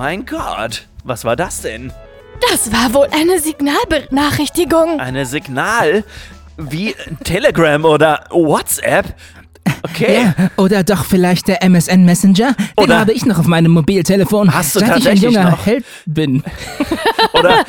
mein Gott. Was war das denn? Das war wohl eine Signalbenachrichtigung. Eine Signal? Wie Telegram oder WhatsApp? Okay. Ja, oder doch vielleicht der MSN Messenger? Den Oder- habe ich noch auf meinem Mobiltelefon, Hast du seit ich ein tatsächlich junger noch? Held bin. Oder,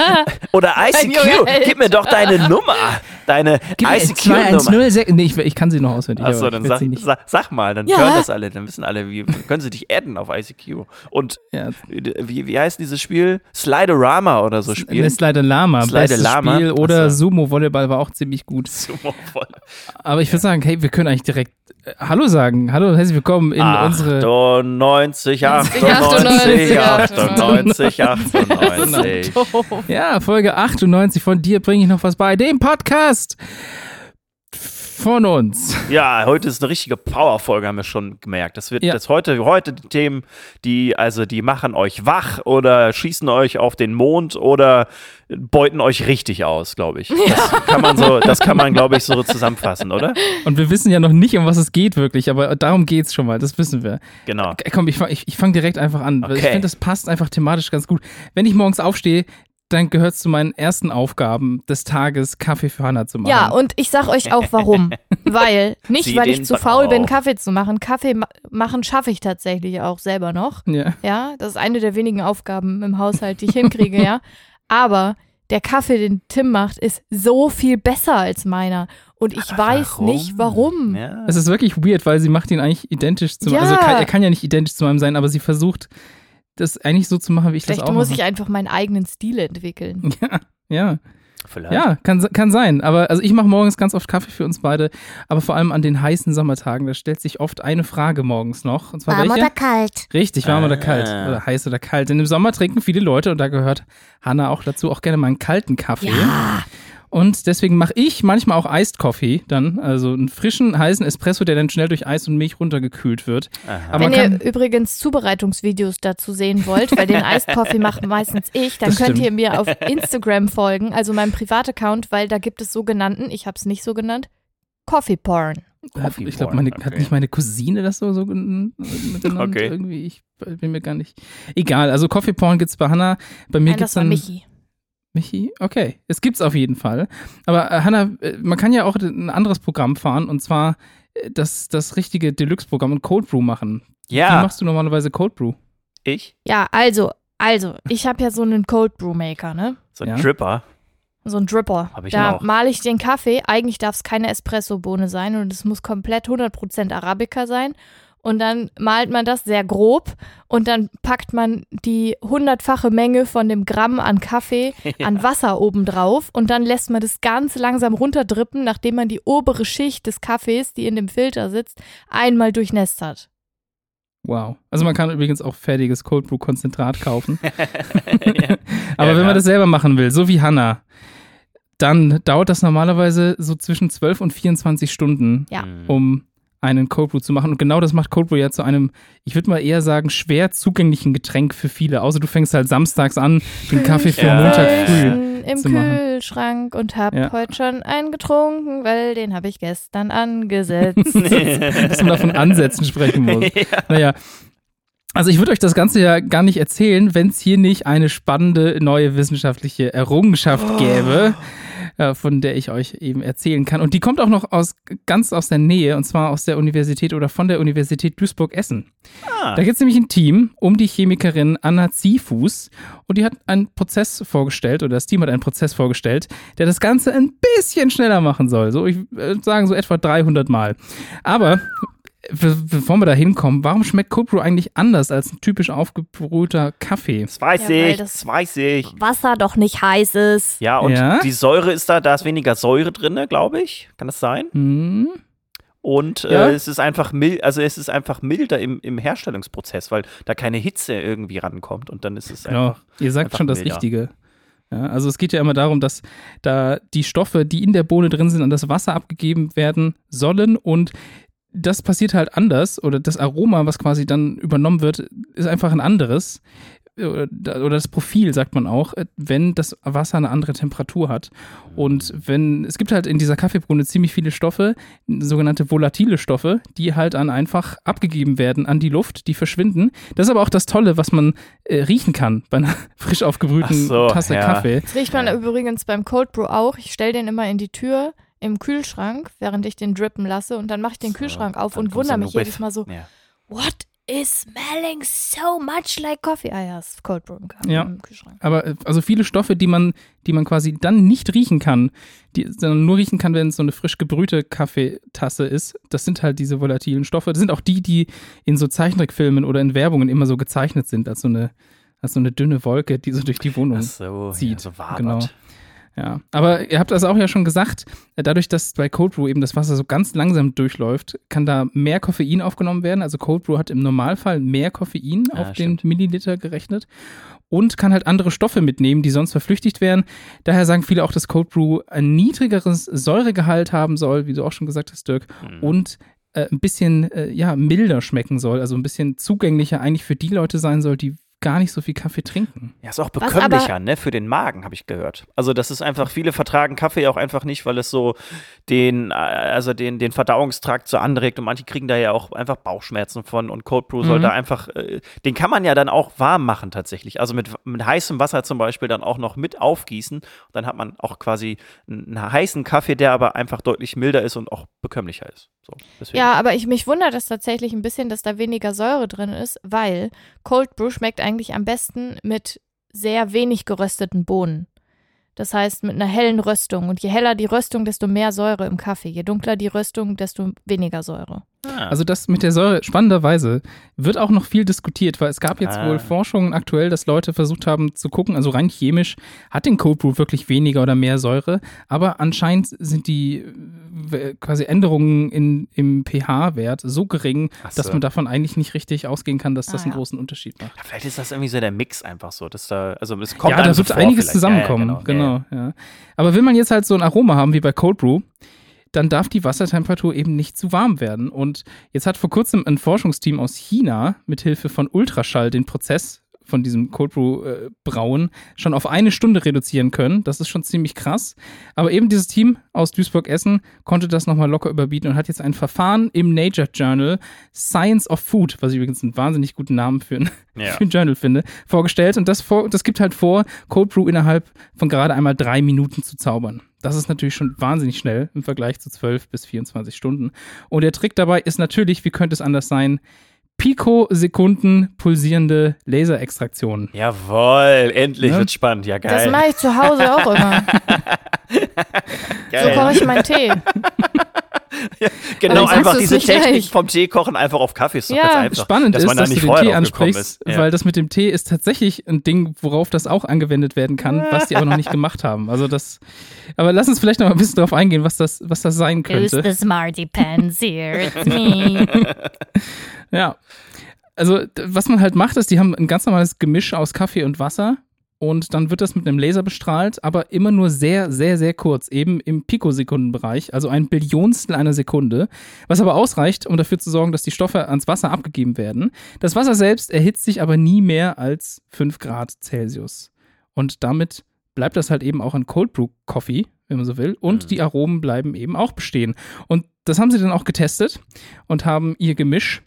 oder ICQ. Gib mir doch deine Nummer. Deine ICQ-Nummer. 2106. Nee, ich, ich kann sie noch auswendig. Achso, dann sag, sag, sag mal, dann Ja. hören das alle, dann wissen alle, wie können sie dich adden auf ICQ. Und Ja. wie, wie heißt dieses Spiel? Sliderama oder so spielen? Slide Lama, Slide bestes Lama. Spiel. Oder Ach so. Sumo-Volleyball war auch ziemlich gut. Sumo voll. Aber ich würde sagen, hey, wir können eigentlich direkt äh, Hallo sagen. Hallo und herzlich willkommen in unsere 98, 98, 98, 98, 98. Ja, Folge 98 von dir bringe ich noch was bei, dem Podcast von uns. Ja, heute ist eine richtige Powerfolge, haben wir schon gemerkt. Das wird Ja. das heute, heute die Themen, die, also die machen euch wach oder schießen euch auf den Mond oder beuten euch richtig aus, glaube ich. Das kann man so, das kann man, glaube ich, so zusammenfassen, oder? Und wir wissen ja noch nicht, um was es geht wirklich, aber darum geht's schon mal, das wissen wir. Genau. Komm, ich, fang- ich, ich fange direkt einfach an. weil Ich Okay. finde, das passt einfach thematisch ganz gut. Wenn ich morgens aufstehe, dann gehört es zu meinen ersten Aufgaben des Tages, Kaffee für Hannah zu machen. Ja, und ich sag euch auch warum. Weil, nicht Zieh weil ich zu faul bin, auf. Kaffee zu machen. Kaffee ma machen schaffe ich tatsächlich auch selber noch. ja. Ja, das ist eine der wenigen Aufgaben im Haushalt, die ich hinkriege, ja. Aber der Kaffee, den Tim macht, ist so viel besser als meiner. Und ich weiß nicht warum. Ja. Es ist wirklich weird, weil sie macht ihn eigentlich identisch zu Ja. Also kann, er kann ja nicht identisch zu meinem sein, aber sie versucht, das eigentlich so zu machen, wie ich Vielleicht das auch muss mache. ich einfach meinen eigenen Stil entwickeln. Ja, ja. Vielleicht. Ja, kann, kann sein. Aber also ich mache morgens ganz oft Kaffee für uns beide, aber vor allem an den heißen Sommertagen, da stellt sich oft eine Frage morgens noch. Und zwar Warm welche? oder kalt? Richtig, warm oder Ah. kalt. Oder heiß oder kalt. Denn im Sommer trinken viele Leute, und da gehört Hanna auch dazu, auch gerne mal einen kalten Kaffee. Und deswegen mache ich manchmal auch Iced Coffee dann, also einen frischen, heißen Espresso, der dann schnell durch Eis und Milch runtergekühlt wird. Aber Wenn ihr übrigens Zubereitungsvideos dazu sehen wollt, weil den Iced Coffee mache meistens ich, dann Das könnt stimmt. ihr mir auf Instagram folgen, also meinem Privataccount, weil da gibt es sogenannten, ich habe es nicht so genannt, Coffee Porn. hat, ich glaube, meine, hat Okay. nicht meine Cousine das so, so gen- genannt Okay. irgendwie. Ich bin mir gar nicht. Egal, also Coffee Porn gibt's bei Hanna. Bei mir das war dann. Michi. Michi? Okay, es gibt's auf jeden Fall. Aber äh, Hanna, äh, man kann ja auch ein anderes Programm fahren und zwar äh, das, das richtige Deluxe-Programm und Cold Brew machen. Wie Ja, machst du normalerweise Cold Brew? ich, Ja, also, also, ich habe ja so einen Cold Brew Maker, ne? so ein Ja. Dripper. So ein Dripper. Hab ich da male ich den Kaffee. Eigentlich darf es keine Espresso-Bohne sein und es muss komplett 100% Arabica sein. Und dann malt man das sehr grob und dann packt man die hundertfache Menge von dem Gramm an Kaffee an Wasser oben drauf und dann lässt man das ganz langsam runterdrippen, nachdem man die obere Schicht des Kaffees, die in dem Filter sitzt, einmal durchnässt hat. Wow. Also man kann übrigens auch fertiges Cold Brew Konzentrat kaufen. Ja. Aber Ja, wenn man das selber machen will, so wie Hanna, dann dauert das normalerweise so zwischen 12 und 24 Stunden, Ja. Um einen Cold Brew zu machen. Und genau das macht Cold Brew ja zu einem, ich würde mal eher sagen, schwer zugänglichen Getränk für viele. Außer du fängst halt samstags an, den Kaffee für Ja. Montag früh. Im zu machen. Kühlschrank und hab Ja. heute schon einen getrunken, weil den habe ich gestern angesetzt. dass man davon Ansätzen sprechen muss. Naja. Also ich würde euch das Ganze ja gar nicht erzählen, wenn es hier nicht eine spannende neue wissenschaftliche Errungenschaft gäbe, äh, von der ich euch eben erzählen kann. Und die kommt auch noch aus ganz aus der Nähe, und zwar aus der Universität oder von der Universität Duisburg-Essen. Ah. Da gibt es nämlich ein Team um die Chemikerin Anna Ziefus und die hat einen Prozess vorgestellt, oder das Team hat einen Prozess vorgestellt, der das Ganze ein bisschen schneller machen soll. So, ich würde sagen, so etwa 300 Mal. Aber be- bevor wir da hinkommen, warum schmeckt Cold Brew eigentlich anders als ein typisch aufgebrühter Kaffee? Das weiß Ja, ich, das- das weiß ich. Wasser doch nicht heiß ist. Ja, und Ja? die Säure ist da, da ist weniger Säure drin, glaube ich. Kann das sein? Hm? Und Ja. äh, es ist einfach mild, also es ist einfach milder im, im Herstellungsprozess, weil da keine Hitze irgendwie rankommt und dann ist es Genau, einfach. ihr sagt einfach schon das milder. Richtige. Ja, also es geht ja immer darum, dass da die Stoffe, die in der Bohne drin sind, an das Wasser abgegeben werden sollen und das passiert halt anders oder das Aroma, was quasi dann übernommen wird, ist einfach ein anderes. oder das Profil, sagt man auch, äh, wenn das Wasser eine andere Temperatur hat. Und wenn, es gibt halt in dieser Kaffeebohne ziemlich viele Stoffe, sogenannte volatile Stoffe, die halt dann einfach abgegeben werden an die Luft, die verschwinden. Das ist aber auch das Tolle, was man äh, riechen kann bei einer frisch aufgebrühten so, Tasse ja. Kaffee. Das riecht man Ja. übrigens beim Cold Brew auch. Ich stelle den immer in die Tür im Kühlschrank, während ich den drippen lasse und dann mache ich den So, Kühlschrank auf und wundere mich jedes Mal so, Ja. what is smelling so much like coffee? Ah ja, ist Cold Brew Ja. im Kühlschrank. Aber äh, also viele Stoffe, die man, die man quasi dann nicht riechen kann, die sondern nur riechen kann, wenn es so eine frisch gebrühte Kaffeetasse ist, das sind halt diese volatilen Stoffe. Das sind auch die, die in so Zeichentrickfilmen oder in Werbungen immer so gezeichnet sind, als so eine, als so eine dünne Wolke, die so durch die Wohnung so, zieht. ja, so wabert. Genau. Ja, aber ihr habt das auch ja schon gesagt, äh, dadurch, dass bei Cold Brew eben das Wasser so ganz langsam durchläuft, kann da mehr Koffein aufgenommen werden. Also Cold Brew hat im Normalfall mehr Koffein Ja, auf stimmt. den Milliliter gerechnet und kann halt andere Stoffe mitnehmen, die sonst verflüchtigt wären. Daher sagen viele auch, dass Cold Brew ein niedrigeres Säuregehalt haben soll, wie du auch schon gesagt hast, Dirk, Mhm. und äh, ein bisschen äh, ja, milder schmecken soll, also ein bisschen zugänglicher eigentlich für die Leute sein soll, die gar nicht so viel Kaffee trinken. Ja, ist auch bekömmlicher, ne, für den Magen, habe ich gehört. Also das ist einfach, viele vertragen Kaffee auch einfach nicht, weil es so den, äh, also den, den Verdauungstrakt so anregt und manche kriegen da ja auch einfach Bauchschmerzen von und Cold Brew soll Mhm. da einfach, äh, den kann man ja dann auch warm machen tatsächlich. Also mit, mit heißem Wasser zum Beispiel dann auch noch mit aufgießen. Dann hat man auch quasi einen, einen heißen Kaffee, der aber einfach deutlich milder ist und auch bekömmlicher ist. So. Ja, aber ich mich wundert es tatsächlich ein bisschen, dass da weniger Säure drin ist, weil Cold Brew schmeckt eigentlich am besten mit sehr wenig gerösteten Bohnen. Das heißt mit einer hellen Röstung. Und je heller die Röstung, desto mehr Säure im Kaffee. Je dunkler die Röstung, desto weniger Säure. Ah. Also das mit der Säure, spannenderweise, wird auch noch viel diskutiert, weil es gab jetzt Ah. wohl Forschungen aktuell, dass Leute versucht haben zu gucken, also rein chemisch, hat den Cold Brew wirklich weniger oder mehr Säure, aber anscheinend sind die äh, quasi Änderungen in, im pH-Wert so gering, Ach dass so. man davon eigentlich nicht richtig ausgehen kann, dass das Ah, einen ja. großen Unterschied macht. Ja, vielleicht ist das irgendwie so der Mix einfach so, dass da, also es kommt ja, da so wird einiges vielleicht. zusammenkommen. Ja, ja, genau, ja. Aber will man jetzt halt so ein Aroma haben wie bei Cold Brew, dann darf die Wassertemperatur eben nicht zu warm werden. Und jetzt hat vor kurzem ein Forschungsteam aus China mithilfe von Ultraschall den Prozess von diesem Cold Brew äh, Brauen schon auf eine Stunde reduzieren können. Das ist schon ziemlich krass. Aber eben dieses Team aus Duisburg-Essen konnte das nochmal locker überbieten und hat jetzt ein Verfahren im Nature Journal Science of Food, was ich übrigens einen wahnsinnig guten Namen für ein Ja. für ein Journal finde, vorgestellt. Und das, vor, das gibt halt vor, Cold Brew innerhalb von gerade einmal drei Minuten zu zaubern. Das ist natürlich schon wahnsinnig schnell im Vergleich zu 12 bis 24 Stunden. Und der Trick dabei ist natürlich, wie könnte es anders sein, Pikosekunden pulsierende Laserextraktionen. Jawohl, endlich Ne? wird spannend. Ja, Das geil. mache ich zu Hause auch immer. So koche ich meinen Tee. genau, Aber ich einfach diese Technik gleich. vom Tee kochen einfach auf Kaffee ist doch Ja, ganz einfach. Spannend dass ist, man da dass du nicht den vorher Tee ansprichst, ist. Ja. weil das mit dem Tee ist tatsächlich ein Ding, worauf das auch angewendet werden kann, was die aber noch nicht gemacht haben. Also das, aber lass uns vielleicht noch mal ein bisschen darauf eingehen, was das, was das sein Who's könnte. the smarty pants here? It's me. Ja. Also, was man halt macht, ist, die haben ein ganz normales Gemisch aus Kaffee und Wasser und dann wird das mit einem Laser bestrahlt, aber immer nur sehr, sehr, sehr kurz, eben im Pikosekundenbereich, also ein Billionstel einer Sekunde, was aber ausreicht, um dafür zu sorgen, dass die Stoffe ans Wasser abgegeben werden. Das Wasser selbst erhitzt sich aber nie mehr als 5 Grad Celsius. Und damit bleibt das halt eben auch ein Cold Brew Coffee, wenn man so will, und Mhm. die Aromen bleiben eben auch bestehen. Und das haben sie dann auch getestet und haben ihr Gemisch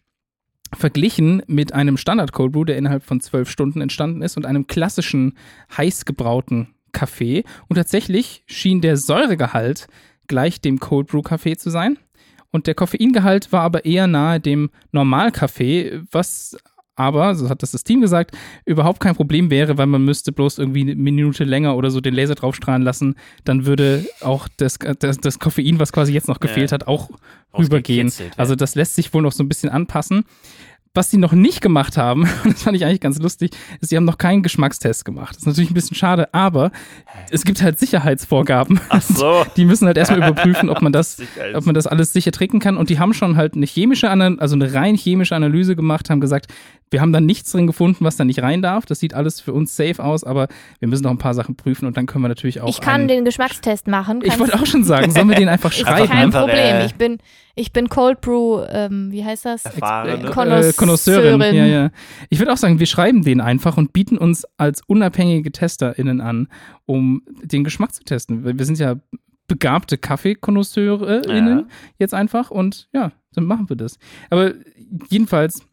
verglichen mit einem Standard Cold Brew, der innerhalb von zwölf Stunden entstanden ist, und einem klassischen heiß gebrauten Kaffee. Und tatsächlich schien der Säuregehalt gleich dem Cold Brew Kaffee zu sein. Und der Koffeingehalt war aber eher nahe dem Normalkaffee, was aber, so hat das das Team gesagt, überhaupt kein Problem wäre, weil man müsste bloß irgendwie eine Minute länger oder so den Laser draufstrahlen lassen. Dann würde auch das, das, das Koffein, was quasi jetzt noch gefehlt Ja. hat, auch rübergehen. Ja. Also das lässt sich wohl noch so ein bisschen anpassen. Was sie noch nicht gemacht haben, das fand ich eigentlich ganz lustig, ist, sie haben noch keinen Geschmackstest gemacht. Das ist natürlich ein bisschen schade, aber es gibt halt Sicherheitsvorgaben. Ach so. Die müssen halt erstmal überprüfen, ob man das, ob man das alles sicher trinken kann. Und die haben schon halt eine chemische, also eine rein chemische Analyse gemacht, haben gesagt, Wir haben dann nichts drin gefunden, was da nicht rein darf. Das sieht alles für uns safe aus, aber wir müssen noch ein paar Sachen prüfen und dann können wir natürlich auch. Ich kann einen, den Geschmackstest machen. Ich Kannst- wollte auch schon sagen, sollen wir den einfach ist schreiben? kein Problem. äh, ich bin, ich bin Cold Brew, ähm, wie heißt das? Erfahrene. Kon- äh, Konnoisseurin. Ja, ja. Ich würde auch sagen, wir schreiben den einfach und bieten uns als unabhängige TesterInnen an, um den Geschmack zu testen. Wir sind ja begabte KaffeekonnoisseurInnen Ja. jetzt einfach und ja, dann machen wir das. Aber jedenfalls,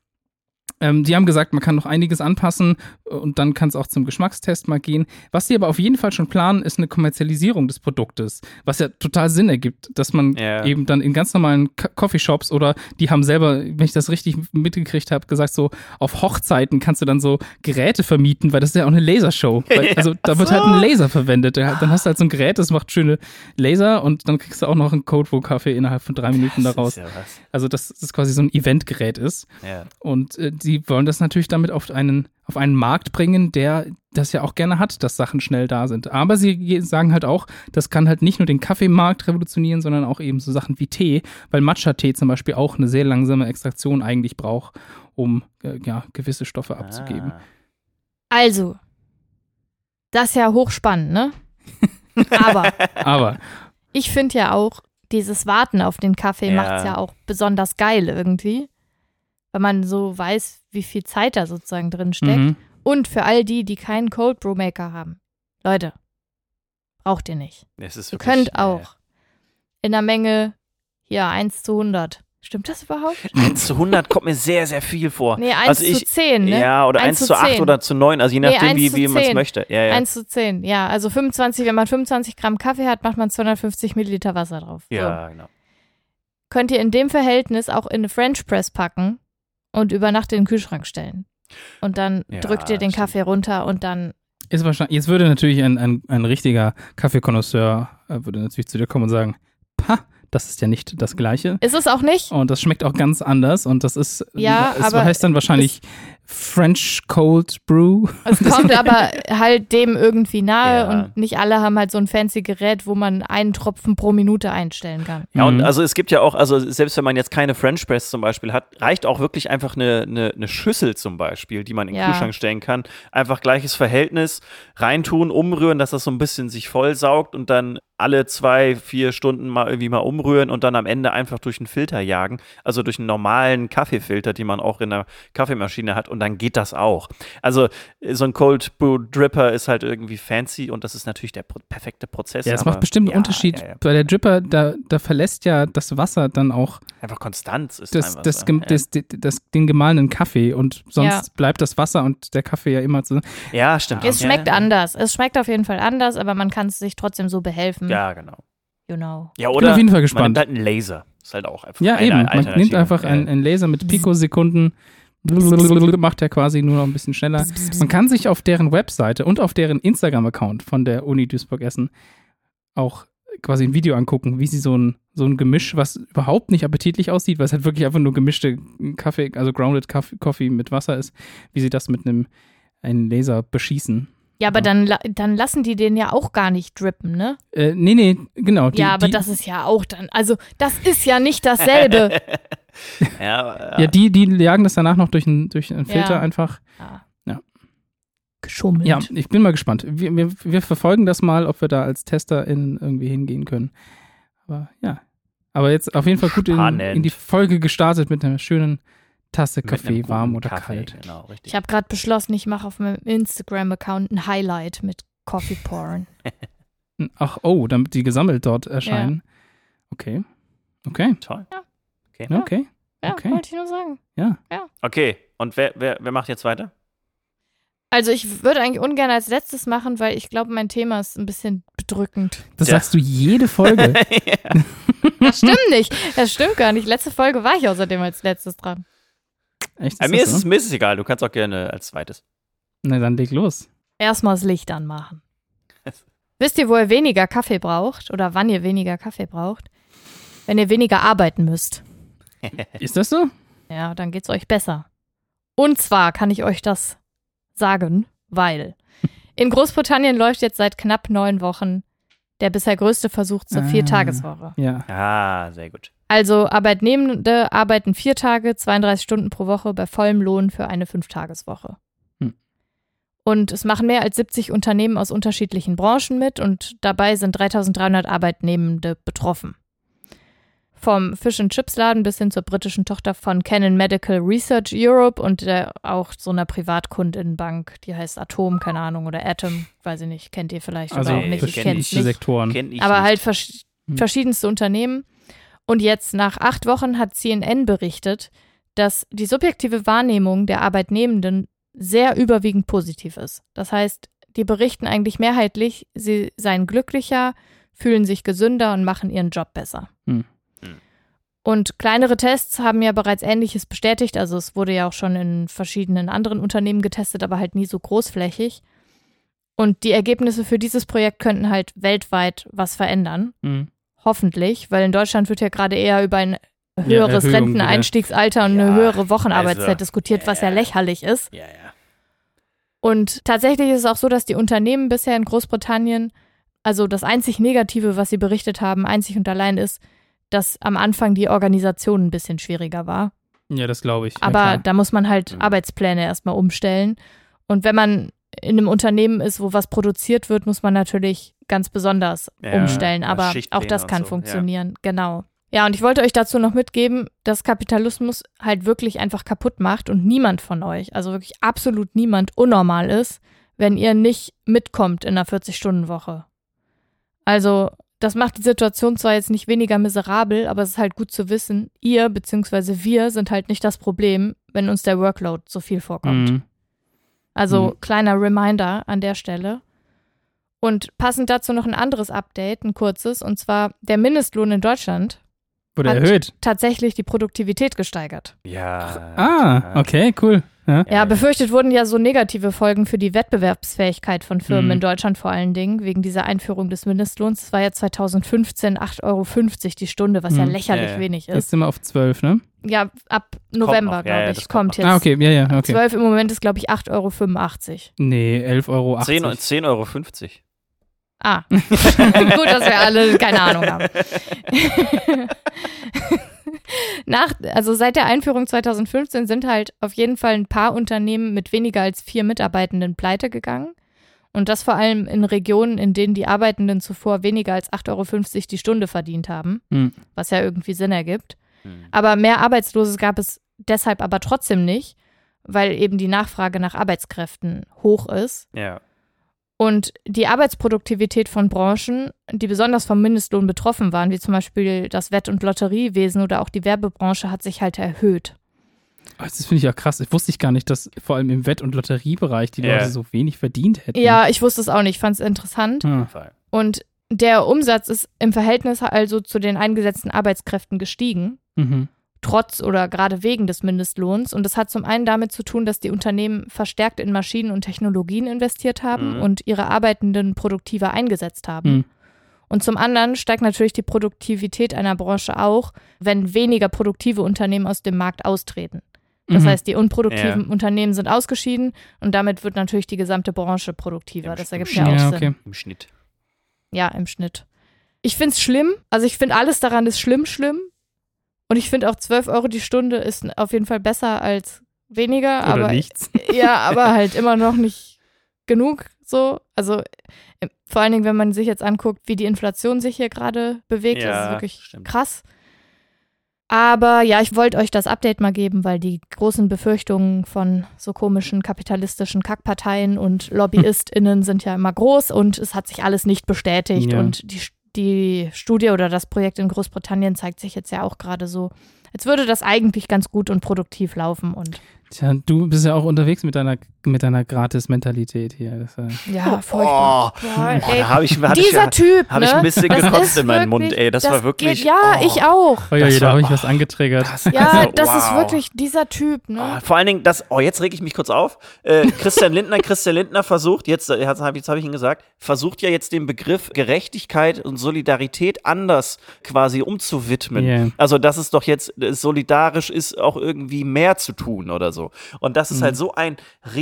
ähm, die haben gesagt, man kann noch einiges anpassen und dann kann es auch zum Geschmackstest mal gehen. Was sie aber auf jeden Fall schon planen, ist eine Kommerzialisierung des Produktes, was ja total Sinn ergibt, dass man Ja. eben dann in ganz normalen Coffeeshops oder die haben selber, wenn ich das richtig mitgekriegt habe, gesagt, so auf Hochzeiten kannst du dann so Geräte vermieten, weil das ist ja auch eine Lasershow. Weil, also da wird halt ein Laser verwendet. Da- Dann hast du halt so ein Gerät, das macht schöne Laser und dann kriegst du auch noch einen Codebook-Kaffee innerhalb von drei Minuten Das daraus. ist ja. Also dass das quasi so ein Eventgerät ist. Ja. Und äh, die wollen das natürlich damit auf einen, auf einen Markt bringen, der das ja auch gerne hat, dass Sachen schnell da sind. Aber sie ge- sagen halt auch, das kann halt nicht nur den Kaffeemarkt revolutionieren, sondern auch eben so Sachen wie Tee, weil Matcha-Tee zum Beispiel auch eine sehr langsame Extraktion eigentlich braucht, um äh, ja, gewisse Stoffe abzugeben. Ah. Also, das ist ja hochspannend, ne? Aber Aber ich finde ja auch, dieses Warten auf den Kaffee Ja. macht es ja auch besonders geil irgendwie. Weil man so weiß, wie viel Zeit da sozusagen drin steckt. mhm. Und für all die, die keinen Cold Brew Maker haben. Leute, braucht ihr nicht. Es ist Ihr könnt äh, auch in der Menge, hier 1 zu 100. Stimmt das überhaupt? 1 zu 100 kommt mir sehr, sehr viel vor. Nee, 1 Also zu ich- 10, ne? Ja, oder 1 1 zu zu 8 10. oder zu 9, also je nachdem, 1 wie, zu wie man es 10. möchte. Ja, ja. 1 zu 10, ja. Also 25, wenn man 25 Gramm Kaffee hat, macht man 250 Milliliter Wasser drauf. So. ja, genau. Könnt ihr in dem Verhältnis auch in eine French Press packen und über Nacht in den Kühlschrank stellen. Und dann Ja, drückt ihr den stimmt. Kaffee runter und dann. Ist wahrscheinlich, jetzt würde natürlich ein, ein, ein richtiger Kaffeekonnoisseur äh, würde natürlich zu dir kommen und sagen, pah, das ist ja nicht das Gleiche. Ist es auch nicht? Und das schmeckt auch ganz anders und das ist, Ja, es aber heißt dann wahrscheinlich French Cold Brew. Es kommt aber halt dem irgendwie nahe Ja. und nicht alle haben halt so ein fancy Gerät, wo man einen Tropfen pro Minute einstellen kann. Ja, und Mhm. also es gibt ja auch, also selbst wenn man jetzt keine French Press zum Beispiel hat, reicht auch wirklich einfach eine, eine, eine Schüssel zum Beispiel, die man in den Ja. Kühlschrank stellen kann. Einfach gleiches Verhältnis, reintun, umrühren, dass das so ein bisschen sich vollsaugt und dann alle zwei, vier Stunden mal irgendwie mal umrühren und dann am Ende einfach durch einen Filter jagen. Also durch einen normalen Kaffeefilter, den man auch in der Kaffeemaschine hat und dann geht das auch. Also so ein Cold Brew Dripper ist halt irgendwie fancy und das ist natürlich der perfekte Prozess. Ja, es macht bestimmt einen ja, Unterschied. Ja, ja. Bei der Dripper, da, da verlässt ja das Wasser dann auch Einfach Konstanz ist das, einfach das, so. das, das, das, den gemahlenen Kaffee und sonst Ja. bleibt das Wasser und der Kaffee ja immer so. Ja, stimmt. Es schmeckt ja. anders. Es schmeckt auf jeden Fall anders, aber man kann es sich trotzdem so behelfen. Ja, genau. You know. Ja, Ich bin oder auf jeden Fall man gespannt. nimmt halt einen Laser. Ist halt auch einfach Ja, eine eben. Man nimmt einfach Ja. einen, einen Laser mit Pikosekunden, macht er quasi nur noch ein bisschen schneller. Man kann sich auf deren Webseite und auf deren Instagram-Account von der Uni Duisburg-Essen auch quasi ein Video angucken, wie sie so ein, so ein Gemisch, was überhaupt nicht appetitlich aussieht, weil es halt wirklich einfach nur gemischte Kaffee, also grounded Coffee, Coffee mit Wasser ist, wie sie das mit einem einen Laser beschießen. Ja, aber Ja. dann, dann lassen die den ja auch gar nicht drippen, ne? Äh, nee, nee, genau. Die, ja, aber die, das ist ja auch dann, also das ist ja nicht dasselbe. Ja, Ja, die, die jagen das danach noch durch einen, durch einen Filter Ja. einfach. ja. Ja. Geschummelt. Ja, ich bin mal gespannt. Wir, wir, wir verfolgen das mal, ob wir da als TesterInnen irgendwie hingehen können. Aber ja. Aber jetzt auf jeden Fall gut in, in die Folge gestartet mit einer schönen Tasse Kaffee, warm oder Kaffee, kalt. Genau, richtig. Ich habe gerade beschlossen, ich mache auf meinem Instagram-Account ein Highlight mit Coffee Porn. Ach, oh, damit die gesammelt dort erscheinen. Okay. Okay. Toll. Okay. Ja. Okay. Ja, Okay. wollte ich nur sagen. Ja. Okay, und wer, wer, wer macht jetzt weiter? Also ich würde eigentlich ungern als letztes machen, weil ich glaube, mein Thema ist ein bisschen bedrückend. Das Ja. sagst du jede Folge. Das stimmt nicht. Das stimmt gar nicht. Letzte Folge war ich außerdem als letztes dran. Echt? Äh, mir, das ist es, so? mir ist es egal, du kannst auch gerne als zweites. Na, dann leg los. Erstmal das Licht anmachen. Wisst ihr, wo ihr weniger Kaffee braucht oder wann ihr weniger Kaffee braucht? Wenn ihr weniger arbeiten müsst. Ist das so? Ja, dann geht's euch besser. Und zwar kann ich euch das sagen, weil in Großbritannien läuft jetzt seit knapp neun Wochen der bisher größte Versuch zur Ah. Viertageswoche. Ja. Ah, sehr gut. Also Arbeitnehmende arbeiten vier Tage, 32 Stunden pro Woche bei vollem Lohn für eine Fünftageswoche. Hm. Und es machen mehr als 70 Unternehmen aus unterschiedlichen Branchen mit und dabei sind 3300 Arbeitnehmende betroffen. Vom Fish and Chips Laden bis hin zur britischen Tochter von Canon Medical Research Europe und der, auch so einer Privatkundinnenbank, die heißt Atom, keine Ahnung, oder Atom, weiß ich nicht, kennt ihr vielleicht Also oder auch nicht, ich kenn kenn's ich nicht. Sektoren. Kenn ich Aber nicht. halt vers Hm. verschiedenste Unternehmen. Und jetzt nach acht Wochen hat CNN berichtet, dass die subjektive Wahrnehmung der Arbeitnehmenden sehr überwiegend positiv ist. Das heißt, die berichten eigentlich mehrheitlich, sie seien glücklicher, fühlen sich gesünder und machen ihren Job besser. Hm. Und kleinere Tests haben ja bereits Ähnliches bestätigt. Also es wurde ja auch schon in verschiedenen anderen Unternehmen getestet, aber halt nie so großflächig. Und die Ergebnisse für dieses Projekt könnten halt weltweit was verändern. Mhm. Hoffentlich, weil in Deutschland wird ja gerade eher über ein Ja, höheres Erhöhung Renteneinstiegsalter und Ja, eine höhere Wochenarbeitszeit also, diskutiert, was ja ja. lächerlich ist. Ja, ja. Und tatsächlich ist es auch so, dass die Unternehmen bisher in Großbritannien, also das einzig Negative, was sie berichtet haben, einzig und allein ist, dass am Anfang die Organisation ein bisschen schwieriger war. Ja, das glaube ich. Ja, Aber klar. da muss man halt Mhm. Arbeitspläne erstmal umstellen. Und wenn man in einem Unternehmen ist, wo was produziert wird, muss man natürlich ganz besonders Ja, umstellen. ja, Aber auch das kann so, funktionieren. Genau. Ja, und ich wollte euch dazu noch mitgeben, dass Kapitalismus halt wirklich einfach kaputt macht und niemand von euch, also wirklich absolut niemand, unnormal ist, wenn ihr nicht mitkommt in einer 40-Stunden-Woche. Also, das macht die Situation zwar jetzt nicht weniger miserabel, aber es ist halt gut zu wissen, ihr bzw. wir sind halt nicht das Problem, wenn uns der Workload so viel vorkommt. Mhm. Also Mhm. kleiner Reminder an der Stelle. Und passend dazu noch ein anderes Update, ein kurzes, und zwar der Mindestlohn in Deutschland Wurde Hat- erhöht. tatsächlich die Produktivität gesteigert. Ja. Ah, okay, cool. Ja. Ja, befürchtet wurden ja so negative Folgen für die Wettbewerbsfähigkeit von Firmen Mhm. in Deutschland vor allen Dingen, wegen dieser Einführung des Mindestlohns. Es war ja 2015 8,50 Euro die Stunde, was ja Mhm. lächerlich Ja, ja. wenig Jetzt ist. sind wir auf 12, ne? Ja, ab November, glaube ja, ich, das kommt kommt jetzt. Ah, okay, ja, ja, okay. 12 im Moment ist, glaube ich, 8,85 Euro. Nee, 11,80 Euro. 10 10,50 Euro. 50. Ah, gut, dass wir alle keine Ahnung haben. Nach, also seit der Einführung 2015 sind halt auf jeden Fall ein paar Unternehmen mit weniger als vier Mitarbeitenden pleite gegangen. Und das vor allem in Regionen, in denen die Arbeitenden zuvor weniger als 8,50 Euro die Stunde verdient haben, Hm. was ja irgendwie Sinn ergibt. Hm. Aber mehr Arbeitslose gab es deshalb aber trotzdem nicht, weil eben die Nachfrage nach Arbeitskräften hoch ist. Ja. Und die Arbeitsproduktivität von Branchen, die besonders vom Mindestlohn betroffen waren, wie zum Beispiel das Wett- und Lotteriewesen oder auch die Werbebranche, hat sich halt erhöht. Ah, Das finde ich ja krass. Ich wusste ich gar nicht, dass vor allem im Wett- und Lotteriebereich die Ja. Leute so wenig verdient hätten. Ja, ich wusste es auch nicht, fand es interessant. Fall. Und der Umsatz ist im Verhältnis also zu den eingesetzten Arbeitskräften gestiegen, mhm. Trotz oder gerade wegen des Mindestlohns. Und das hat zum einen damit zu tun, dass die Unternehmen verstärkt in Maschinen und Technologien investiert haben Mhm. und ihre Arbeitenden produktiver eingesetzt haben. Mhm. Und zum anderen steigt natürlich die Produktivität einer Branche auch, wenn weniger produktive Unternehmen aus dem Markt austreten. Das Mhm. heißt, die unproduktiven Unternehmen sind ausgeschieden und damit wird natürlich die gesamte Branche produktiver. Im Das ergibt ja auch ja, Sinn. okay. Im Schnitt. Ja, im Schnitt. Ich finde es schlimm. Also ich finde alles daran ist schlimm, schlimm. Und ich finde auch 12 Euro die Stunde ist auf jeden Fall besser als weniger. Oder aber nichts. ja, aber halt immer noch nicht genug so. Also vor allen Dingen, wenn man sich jetzt anguckt, wie die Inflation sich hier gerade bewegt, das Ja, ist wirklich stimmt. krass. Aber ja, ich wollte euch das Update mal geben, weil die großen Befürchtungen von so komischen kapitalistischen Kackparteien und LobbyistInnen sind ja immer groß und es hat sich alles nicht bestätigt. Ja. Und die, die Studie oder das Projekt in Großbritannien zeigt sich jetzt ja auch gerade so, als würde das eigentlich ganz gut und produktiv laufen. Und Tja, du bist ja auch unterwegs mit deiner, mit deiner Gratis-Mentalität hier. Das, äh, ja, furchtbar. Oh, Boah, oh, ey, da habe ich, hatte ich, Dieser Typ, hab ne? ich ein bisschen Das gekotzt ist in meinen Mund, ey. Das, war wirklich. Geht, ja, oh. ich auch. oh ja, Das da habe ich was angetriggert. Ja, Also, das ist wow. wirklich dieser Typ, ne? Oh, vor allen Dingen, das, oh, jetzt reg ich mich kurz auf. Äh, Christian Lindner, Christian Lindner versucht, jetzt, äh, jetzt habe hab ich ihn gesagt, versucht ja jetzt den Begriff Gerechtigkeit und Solidarität anders quasi umzuwidmen. Yeah. Also, dass es doch jetzt äh, solidarisch ist, auch irgendwie mehr zu tun oder so. Und das ist Mhm. halt so ein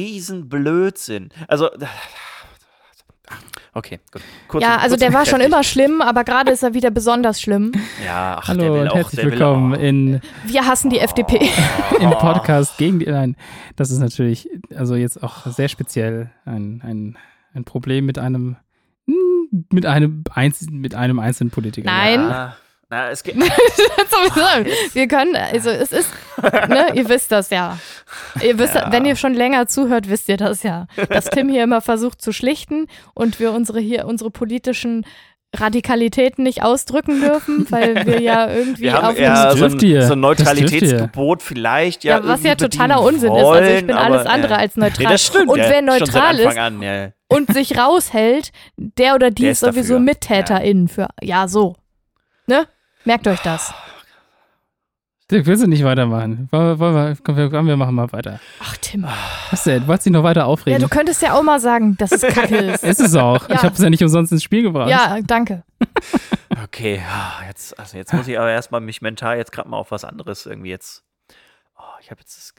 Riesenblödsinn. Also, Okay, gut. Kurz ja, und- also kurz der war schon immer schlimm, aber gerade ist er wieder besonders schlimm. Ja, ach, der Hallo will und auch, herzlich willkommen auch. in, Wir hassen die FDP. im Podcast gegen die. Nein, das ist natürlich, also jetzt auch sehr speziell ein, ein, ein Problem mit einem, hm, mit einem, einz, mit einem einzelnen Politiker. Nein. Ja, na, es geht. Sowieso. Wir können, also es ist, ne, ihr wisst das ja. Ihr wisst, Ja. wenn ihr schon länger zuhört, wisst ihr das ja. Dass Tim hier immer versucht zu schlichten und wir unsere hier, unsere politischen Radikalitäten nicht ausdrücken dürfen, weil wir ja irgendwie Wir haben auf eher so ein, ihr. so ein. Neutralitätsgebot vielleicht. Ja, Ja, was ja totaler Unsinn ist. Also ich wollen, bin aber, alles andere ja. als neutral. Nee, das stimmt. Und ja, wer neutral ist an, ja. und sich raushält, der oder die Der ist ist sowieso dafür. MittäterInnen für, ja, so. Ne? Merkt euch das. Dirk, willst du nicht weitermachen? Wollen wir, wollen wir, komm, wir, machen mal weiter. Ach, Tim. Was denn? Wolltest du dich noch weiter Ja, aufregen? du könntest ja auch mal sagen, dass es kacke ist. ist es auch. Ja. Ich habe es ja nicht umsonst ins Spiel gebracht. Ja, danke. Okay, ah, jetzt, also jetzt muss ich aber erstmal mich mental jetzt gerade mal auf was anderes irgendwie jetzt. Oh, ich habe jetzt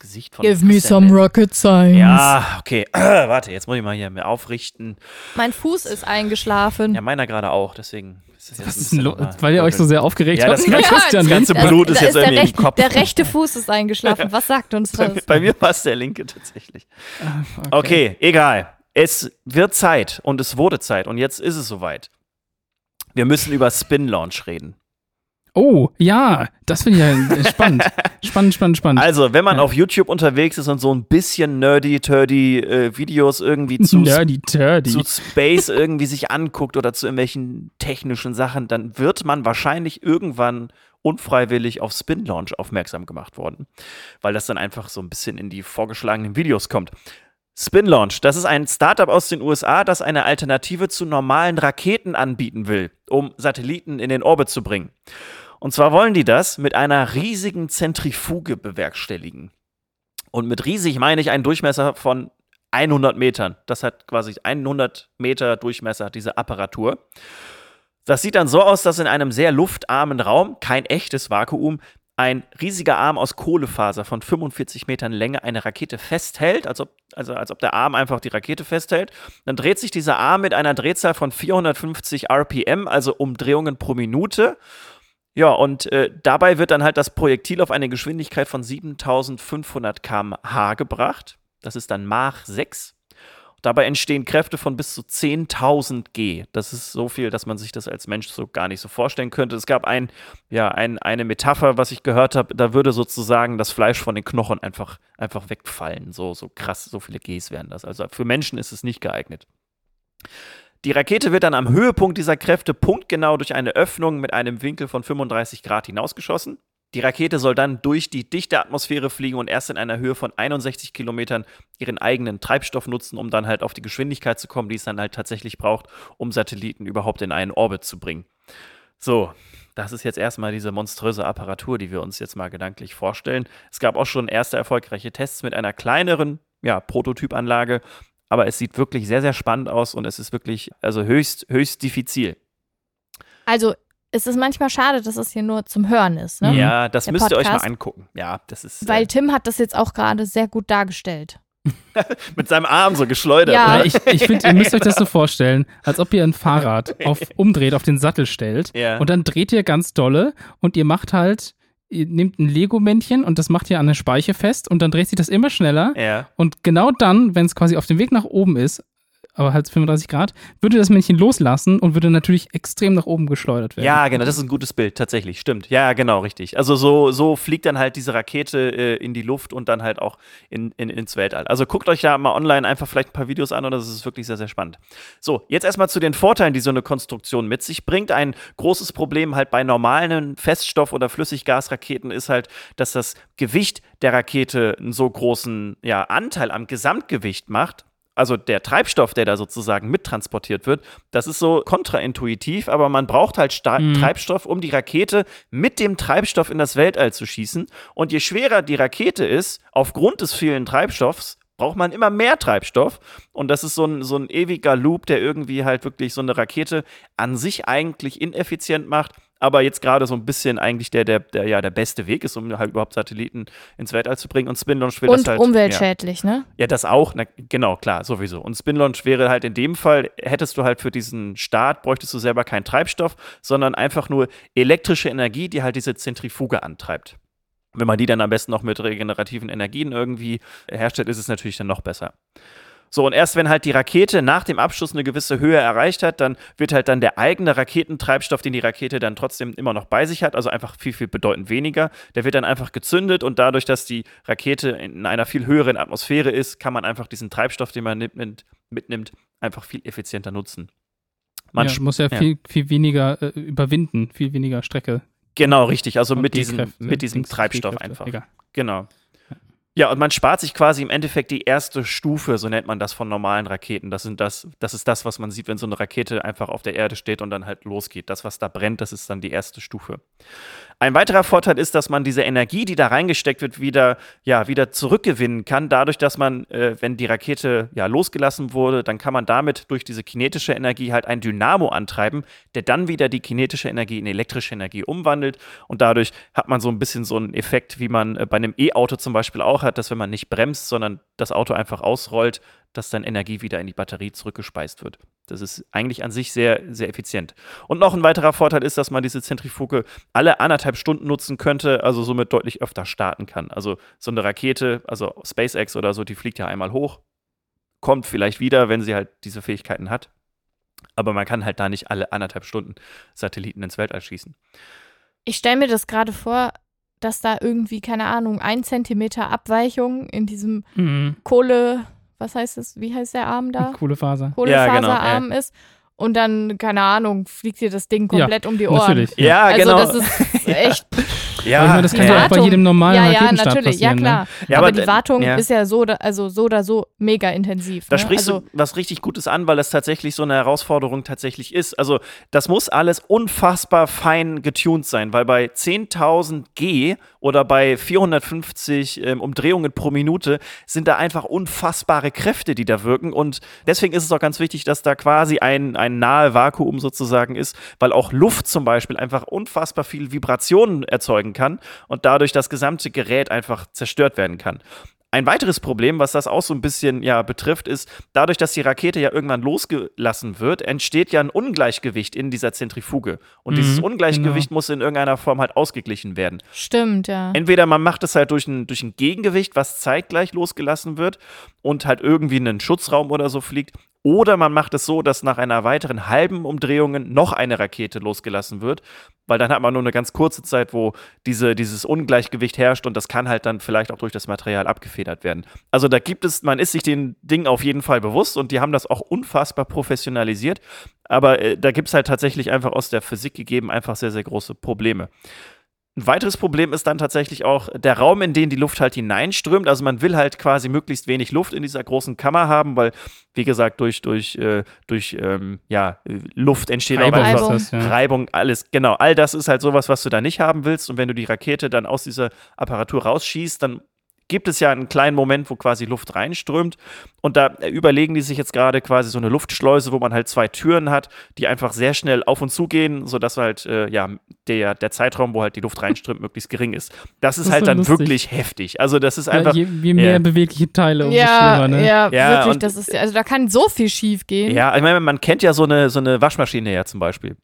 Gesicht von. Christian rocket science. Ja, okay. Warte, jetzt muss ich mal hier mir aufrichten. Mein Fuß ist eingeschlafen. Ja, meiner gerade auch, deswegen. ist das Was ist denn Weil ihr euch so sehr aufgeregt Ja, habt das über ganze- Christian das ganze. Blut ist da jetzt der, irgendwie im recht, Kopf. der rechte Fuß ist eingeschlafen. Was sagt uns Bei, das? bei mir war es der linke tatsächlich. Okay, egal. Es wird Zeit und es wurde Zeit und jetzt ist es soweit. Wir müssen über Spin Launch reden. Oh, ja, das finde ich ja spannend. spannend, spannend, spannend. Also, wenn man Ja. auf YouTube unterwegs ist und so ein bisschen nerdy, turdy äh, Videos irgendwie zu, Nerdy, Turdy. zu Space irgendwie sich anguckt oder zu irgendwelchen technischen Sachen, dann wird man wahrscheinlich irgendwann unfreiwillig auf Spin Launch aufmerksam gemacht worden, weil das dann einfach so ein bisschen in die vorgeschlagenen Videos kommt. Spin Launch, das ist ein Startup aus den USA, das eine Alternative zu normalen Raketen anbieten will, um Satelliten in den Orbit zu bringen. Und zwar wollen die das mit einer riesigen Zentrifuge bewerkstelligen. Und mit riesig meine ich einen Durchmesser von 100 Metern. Das hat quasi 100 Meter Durchmesser, diese Apparatur. Das sieht dann so aus, dass in einem sehr luftarmen Raum, kein echtes Vakuum, ein riesiger Arm aus Kohlefaser von 45 Metern Länge eine Rakete festhält, als ob, also als ob der Arm einfach die Rakete festhält. Dann dreht sich dieser Arm mit einer Drehzahl von 450 RPM, also Umdrehungen pro Minute. Ja, und äh, dabei wird dann halt das Projektil auf eine Geschwindigkeit von 7500 km/h gebracht. Das ist dann Mach 6. Dabei entstehen Kräfte von bis zu 10.000 G. Das ist so viel, dass man sich das als Mensch so gar nicht so vorstellen könnte. Es gab ein, ja, ein, eine Metapher, was ich gehört habe, da würde sozusagen das Fleisch von den Knochen einfach, einfach wegfallen. So, so krass, so viele Gs wären das. Also für Menschen ist es nicht geeignet. Die Rakete wird dann am Höhepunkt dieser Kräfte punktgenau durch eine Öffnung mit einem Winkel von 35 Grad hinausgeschossen. Die Rakete soll dann durch die dichte Atmosphäre fliegen und erst in einer Höhe von 61 Kilometern ihren eigenen Treibstoff nutzen, um dann halt auf die Geschwindigkeit zu kommen, die es dann halt tatsächlich braucht, um Satelliten überhaupt in einen Orbit zu bringen. So, das ist jetzt erstmal diese monströse Apparatur, die wir uns jetzt mal gedanklich vorstellen. Es gab auch schon erste erfolgreiche Tests mit einer kleineren ja, Prototypanlage, aber es sieht wirklich sehr, sehr spannend aus und es ist wirklich also höchst, höchst diffizil. Also, es ist manchmal schade, dass es hier nur zum Hören ist, ne? Ja, das Der müsst ihr euch mal Podcast. angucken. Ja, das ist Weil äh, Tim hat das jetzt auch gerade sehr gut dargestellt. mit seinem Arm so geschleudert. Ja. ich ich finde, ihr müsst euch das so vorstellen, als ob ihr ein Fahrrad auf, umdreht, auf den Sattel stellt Ja. und dann dreht ihr ganz dolle und ihr macht halt, ihr nehmt ein Lego-Männchen und das macht ihr an eine Speiche fest und dann dreht sich das immer schneller ja. und genau dann, wenn es quasi auf dem Weg nach oben ist, aber halt 35 Grad, würde das Männchen loslassen und würde natürlich extrem nach oben geschleudert werden. Ja, genau, das ist ein gutes Bild, tatsächlich, stimmt. Ja, genau, richtig. Also so, so fliegt dann halt diese Rakete äh, in die Luft und dann halt auch in, in, ins Weltall. Also guckt euch da mal online einfach vielleicht ein paar Videos an und das ist wirklich sehr, sehr spannend. So, jetzt erstmal zu den Vorteilen, die so eine Konstruktion mit sich bringt. Ein großes Problem halt bei normalen Feststoff- oder Flüssiggasraketen ist halt, dass das Gewicht der Rakete einen so großen ja, Anteil am Gesamtgewicht macht, also der Treibstoff, der da sozusagen mittransportiert wird, das ist so kontraintuitiv, aber man braucht halt Sta Mhm. Treibstoff, um die Rakete mit dem Treibstoff in das Weltall zu schießen. Und je schwerer die Rakete ist, aufgrund des vielen Treibstoffs, braucht man immer mehr Treibstoff. Und das ist so ein, so ein ewiger Loop, der irgendwie halt wirklich so eine Rakete an sich eigentlich ineffizient macht, aber jetzt gerade so ein bisschen eigentlich der, der, der, ja, der beste Weg ist, um halt überhaupt Satelliten ins Weltall zu bringen. Und Spin Launch Und das halt. umweltschädlich, ja. ne? Ja, das auch, na, genau, klar, sowieso. Und Spin Launch wäre halt in dem Fall, hättest du halt für diesen Start, bräuchtest du selber keinen Treibstoff, sondern einfach nur elektrische Energie, die halt diese Zentrifuge antreibt. Wenn man die dann am besten noch mit regenerativen Energien irgendwie herstellt, ist es natürlich dann noch besser. So, und erst wenn halt die Rakete nach dem Abschuss eine gewisse Höhe erreicht hat, dann wird halt dann der eigene Raketentreibstoff, den die Rakete dann trotzdem immer noch bei sich hat, also einfach viel, viel bedeutend weniger, der wird dann einfach gezündet und dadurch, dass die Rakete in einer viel höheren Atmosphäre ist, kann man einfach diesen Treibstoff, den man mitnimmt, mitnimmt einfach viel effizienter nutzen. Man ja, muss ja, ja, Viel, viel weniger äh, überwinden, viel weniger Strecke. Genau, richtig. Also mit diesem, mit diesem Treibstoff einfach. Egal. Genau. Ja, und man spart sich quasi im Endeffekt die erste Stufe, so nennt man das von normalen Raketen. Das, sind das, das ist das, was man sieht, wenn so eine Rakete einfach auf der Erde steht und dann halt losgeht. Das, was da brennt, das ist dann die erste Stufe. Ein weiterer Vorteil ist, dass man diese Energie, die da reingesteckt wird, wieder, ja, wieder zurückgewinnen kann. Dadurch, dass man, äh, wenn die Rakete ja losgelassen wurde, dann kann man damit durch diese kinetische Energie halt ein Dynamo antreiben, der dann wieder die kinetische Energie in elektrische Energie umwandelt. Und dadurch hat man so ein bisschen so einen Effekt, wie man äh, bei einem E-Auto zum Beispiel auch hat, dass wenn man nicht bremst, sondern das Auto einfach ausrollt, dass dann Energie wieder in die Batterie zurückgespeist wird. Das ist eigentlich an sich sehr, sehr effizient. Und noch ein weiterer Vorteil ist, dass man diese Zentrifuge alle anderthalb Stunden nutzen könnte, also somit deutlich öfter starten kann. Also so eine Rakete, also SpaceX oder so, die fliegt ja einmal hoch, kommt vielleicht wieder, wenn sie halt diese Fähigkeiten hat. Aber man kann halt da nicht alle anderthalb Stunden Satelliten ins Weltall schießen. Ich stelle mir das gerade vor, dass da irgendwie, keine Ahnung, ein Zentimeter Abweichung in diesem mhm. Kohle was heißt es, wie heißt der Arm da? Kohlefaser. Kohlefaserarm ja, genau, ist. Und dann, keine Ahnung, fliegt dir das Ding komplett ja, um die Ohren. Natürlich. Ja, also genau. das ist echt. ja, meine, das kann ja auch bei jedem normalen Ja, ja, natürlich, ja ne? klar. Ja, aber, aber die Wartung ja. ist ja so, also so oder so mega intensiv. Da ne? sprichst also, du was richtig Gutes an, weil das tatsächlich so eine Herausforderung tatsächlich ist. Also das muss alles unfassbar fein getuned sein, weil bei 10.000 G oder bei 450 ähm, Umdrehungen pro Minute sind da einfach unfassbare Kräfte, die da wirken. Und deswegen ist es auch ganz wichtig, dass da quasi ein, ein nahe Vakuum sozusagen ist, weil auch Luft zum Beispiel einfach unfassbar viel Vibrationen erzeugen kann und dadurch das gesamte Gerät einfach zerstört werden kann. Ein weiteres Problem, was das auch so ein bisschen ja betrifft, ist, dadurch, dass die Rakete ja irgendwann losgelassen wird, entsteht ja ein Ungleichgewicht in dieser Zentrifuge. Und Mhm, dieses Ungleichgewicht genau. muss in irgendeiner Form halt ausgeglichen werden. stimmt, ja. Entweder man macht es halt durch ein, durch ein Gegengewicht, was zeitgleich losgelassen wird und halt irgendwie in einen Schutzraum oder so fliegt. Oder man macht es so, dass nach einer weiteren halben Umdrehung noch eine Rakete losgelassen wird, weil dann hat man nur eine ganz kurze Zeit, wo diese, dieses Ungleichgewicht herrscht und das kann halt dann vielleicht auch durch das Material abgefedert werden. Also da gibt es, man ist sich den Dingen auf jeden Fall bewusst und die haben das auch unfassbar professionalisiert, aber äh, da gibt es halt tatsächlich einfach aus der Physik gegeben einfach sehr, sehr große Probleme. Ein weiteres Problem ist dann tatsächlich auch der Raum, in den die Luft halt hineinströmt. Also man will halt quasi möglichst wenig Luft in dieser großen Kammer haben, weil, wie gesagt, durch, durch, äh, durch ähm, ja, Luft entsteht Reibung Reibung. das, ja. Reibung, alles, genau. All das ist halt sowas, was du da nicht haben willst. Und wenn du die Rakete dann aus dieser Apparatur rausschießt, dann gibt es ja einen kleinen Moment, wo quasi Luft reinströmt. Und da überlegen die sich jetzt gerade quasi so eine Luftschleuse, wo man halt zwei Türen hat, die einfach sehr schnell auf und zu gehen, sodass halt äh, ja, der, der Zeitraum, wo halt die Luft reinströmt, möglichst gering ist. Das ist Das ist halt so dann lustig. wirklich heftig. Also das ist Ja, einfach. je, je mehr ja. bewegliche Teile, umso Ja, schlimmer, ne? ja, Ja, wirklich, und- das ist, also da kann so viel schief gehen. Ja, ich meine, man kennt ja so eine, so eine Waschmaschine ja zum Beispiel.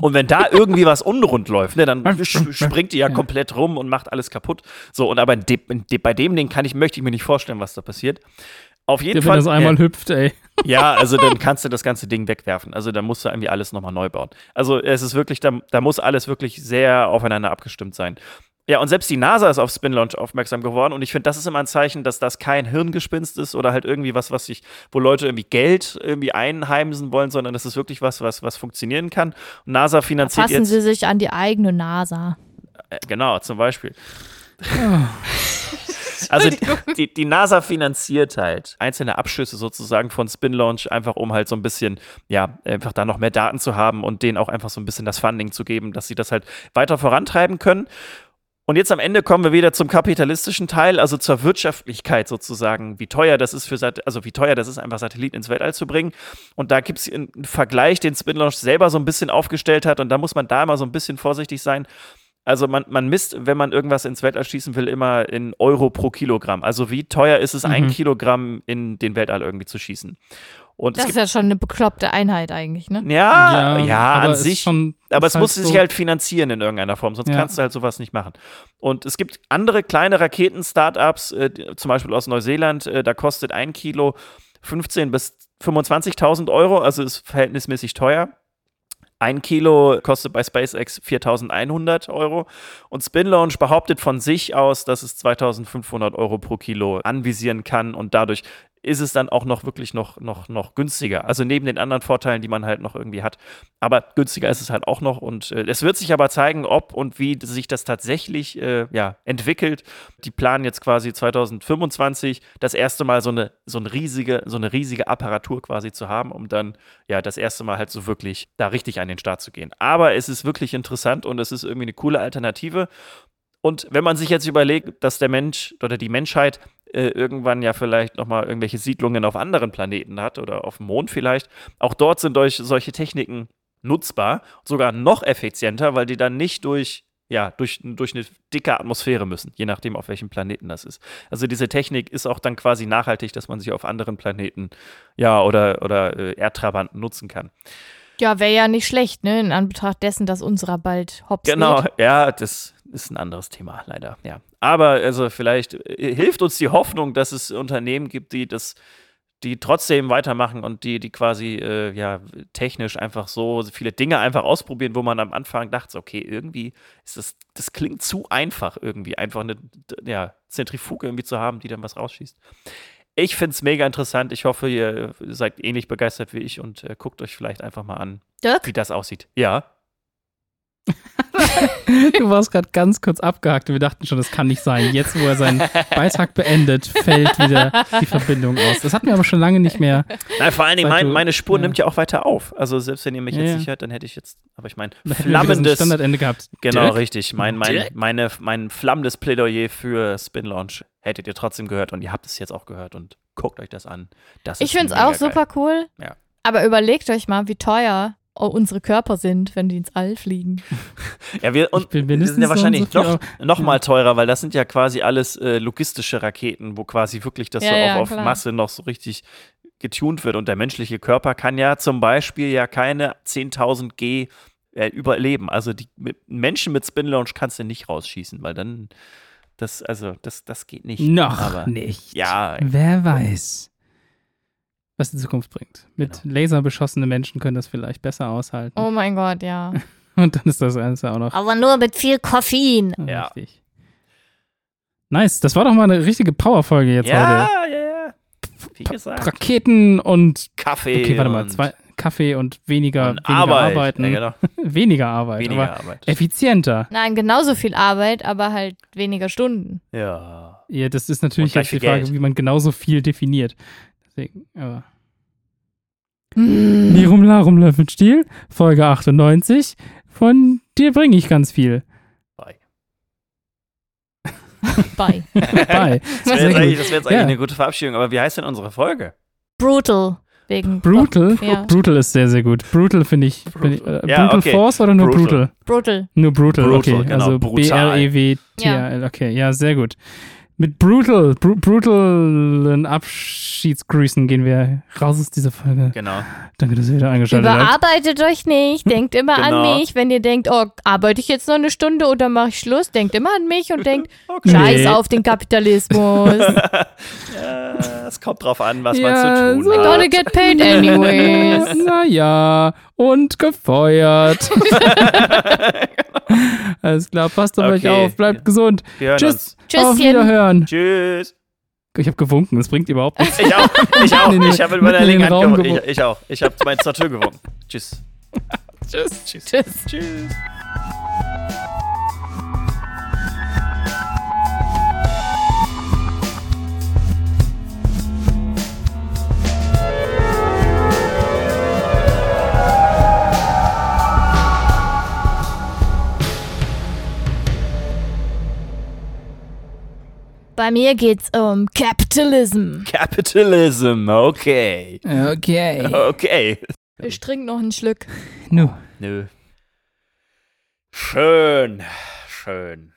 Und wenn da irgendwie was unrund läuft, ne, dann springt die ja komplett rum und macht alles kaputt. So, und aber de, de, bei dem Ding kann ich, möchte ich mir nicht vorstellen, was da passiert. Auf jeden Ja, wenn Fall. das einmal hüpft, ey. Ja, also dann kannst du das ganze Ding wegwerfen. Also da musst du irgendwie alles nochmal neu bauen. Also es ist wirklich, da, da muss alles wirklich sehr aufeinander abgestimmt sein. Ja, und selbst die NASA ist auf Spin Launch aufmerksam geworden und ich finde, das ist immer ein Zeichen, dass das kein Hirngespinst ist oder halt irgendwie was, was sich, wo Leute irgendwie Geld irgendwie einheimsen wollen, sondern das ist wirklich was, was, was funktionieren kann. Und NASA finanziert Passen jetzt. Sie sich an die eigene NASA. Äh, Genau, zum Beispiel. Also die, die NASA finanziert halt einzelne Abschüsse sozusagen von Spin Launch, einfach um halt so ein bisschen, ja, einfach da noch mehr Daten zu haben und denen auch einfach so ein bisschen das Funding zu geben, dass sie das halt weiter vorantreiben können. Und jetzt am Ende kommen wir wieder zum kapitalistischen Teil, also zur Wirtschaftlichkeit sozusagen, wie teuer das ist für Sat also wie teuer das ist, einfach Satelliten ins Weltall zu bringen. Und da gibt es einen Vergleich, den Spin Launch selber so ein bisschen aufgestellt hat. Und da muss man da immer so ein bisschen vorsichtig sein. Also man, man misst, wenn man irgendwas ins Weltall schießen will, immer in Euro pro Kilogramm. Also wie teuer ist es, Mhm. ein Kilogramm in den Weltall irgendwie zu schießen. Und Das es ist ja schon eine bekloppte Einheit eigentlich, ne? ja, ja, aber an sich Schon, aber es muss so- sich halt finanzieren in irgendeiner Form, sonst Ja. kannst du halt sowas nicht machen. Und es gibt andere kleine Raketen-Startups, äh, zum Beispiel aus Neuseeland, äh, da kostet ein Kilo 15.000 bis 25.000 Euro, also ist verhältnismäßig teuer. Ein Kilo kostet bei SpaceX 4.100 Euro und Spin Launch behauptet von sich aus, dass es 2.500 Euro pro Kilo anvisieren kann und dadurch ist es dann auch noch wirklich noch, noch, noch günstiger. Also neben den anderen Vorteilen, die man halt noch irgendwie hat. Aber günstiger ist es halt auch noch. Und äh, es wird sich aber zeigen, ob und wie sich das tatsächlich äh, ja, entwickelt. Die planen jetzt quasi 2025 das erste Mal so eine, so eine riesige, so eine riesige Apparatur quasi zu haben, um dann ja das erste Mal halt so wirklich da richtig an den Start zu gehen. Aber es ist wirklich interessant und es ist irgendwie eine coole Alternative. Und wenn man sich jetzt überlegt, dass der Mensch oder die Menschheit äh, irgendwann ja vielleicht nochmal irgendwelche Siedlungen auf anderen Planeten hat oder auf dem Mond vielleicht, auch dort sind durch solche Techniken nutzbar, sogar noch effizienter, weil die dann nicht durch ja, durch, durch eine dicke Atmosphäre müssen, je nachdem, auf welchem Planeten das ist. Also diese Technik ist auch dann quasi nachhaltig, dass man sie auf anderen Planeten, ja, oder, oder äh, Erdtrabanten nutzen kann. Ja, wäre ja nicht schlecht, ne? In Anbetracht dessen, dass unserer bald hops Genau, geht. ja, das ist ein anderes Thema, leider, ja. Aber also vielleicht äh, hilft uns die Hoffnung, dass es Unternehmen gibt, die das, die trotzdem weitermachen und die, die quasi, äh, ja, technisch einfach so viele Dinge einfach ausprobieren, wo man am Anfang dachte, okay, irgendwie ist das, das klingt zu einfach irgendwie, einfach eine, ja, Zentrifuge irgendwie zu haben, die dann was rausschießt. Ich finde es mega interessant. Ich hoffe, ihr seid ähnlich begeistert wie ich und äh, guckt euch vielleicht einfach mal an, Dirk? wie das aussieht. Ja. Du warst gerade ganz kurz abgehakt und wir dachten schon, das kann nicht sein. Jetzt, wo er seinen Beitrag beendet, fällt wieder die Verbindung aus. Das hatten wir aber schon lange nicht mehr. Nein, vor allen Dingen, mein, du- meine Spur ja. nimmt ja auch weiter auf. Also selbst wenn ihr mich Ja, jetzt ja. nicht hört, dann hätte ich jetzt, aber ich meine, flammendes, Standardende gehabt. genau, Dirk? richtig, mein, mein, Dirk? meine, mein flammendes Plädoyer für Spin Launch hättet ihr trotzdem gehört und ihr habt es jetzt auch gehört und guckt euch das an. Das Ich ist finde es auch geil. super cool. Ja. Aber überlegt euch mal, wie teuer unsere Körper sind, wenn die ins All fliegen. Ja, wir, und die sind ja wahrscheinlich so noch, noch mal teurer, weil das sind ja quasi alles äh, logistische Raketen, wo quasi wirklich das Ja, so ja, auf, auf klar. Masse noch so richtig getunt wird. Und der menschliche Körper kann ja zum Beispiel ja keine 10.000 G äh, überleben. Also die mit, Menschen mit Spin Launch kannst du nicht rausschießen, weil dann das, also das, das geht nicht. Noch Aber, nicht. Ja, Wer weiß, was die Zukunft bringt. Mit Genau. Laser beschossene Menschen können das vielleicht besser aushalten. Oh mein Gott, ja. Und dann ist das Ganze auch noch Aber nur mit viel Koffein. Ja. richtig. Nice, das war doch mal eine richtige Powerfolge jetzt ja, heute. ja, ja. Wie gesagt, Raketen und Kaffee. okay, warte mal, und, zwei Kaffee und weniger, und weniger Arbeit. arbeiten. Ja, genau. Weniger Arbeit, Weniger aber Arbeit. effizienter. Nein, genauso viel Arbeit, aber halt weniger Stunden. Ja. Ja, das ist natürlich die Frage, Geld. wie man genauso viel definiert. Deswegen, aber. Hm. Lirum Larum Löffelstiel, Folge 98. Von dir bringe ich ganz viel. Bye. Bye. Bye. Das wäre jetzt, eigentlich, wär jetzt Ja. eigentlich eine gute Verabschiedung, aber wie heißt denn unsere Folge? Brutal. Wegen Brutal? Ja. Brutal ist sehr, sehr gut. Brutal finde ich. Find ich äh, Ja, brutal okay. Force oder nur Brutal. Brutal? Brutal. Nur Brutal, Brutal, okay. genau, Also brutal. B-R-E-W-T-A-L. Okay, ja, sehr gut. Mit Brutal, br brutalen Abschiedsgrüßen gehen wir raus aus dieser Folge. Genau. Danke, dass ihr wieder eingeschaltet habt. Überarbeitet euch nicht. Denkt immer Genau. an mich. Wenn ihr denkt, oh, arbeite ich jetzt noch eine Stunde oder mache ich Schluss, denkt immer an mich und denkt, Okay. scheiß Nee. auf den Kapitalismus. Ja, es kommt drauf an, was Ja, man zu tun so. We're gonna hat. get paid anyways. Naja, und gefeuert. Alles klar, passt auf euch Okay. auf, bleibt gesund. Tschüss. uns. Auf. Wiederhören. Tschüss. Ich habe gewunken, das bringt überhaupt nichts. Ich auch. Ich auch. Nee, nee, Ich habe in den linken Hand gewunken. gewunken. Ich, ich auch. Ich habe mein zur Tür gewunken. Tschüss. Tschüss. Tschüss. Tschüss. Tschüss. Bei mir geht's um Capitalism. Capitalism, okay. Okay. Okay. Ich trinke noch einen Schluck. Nu. Nö. Schön, schön.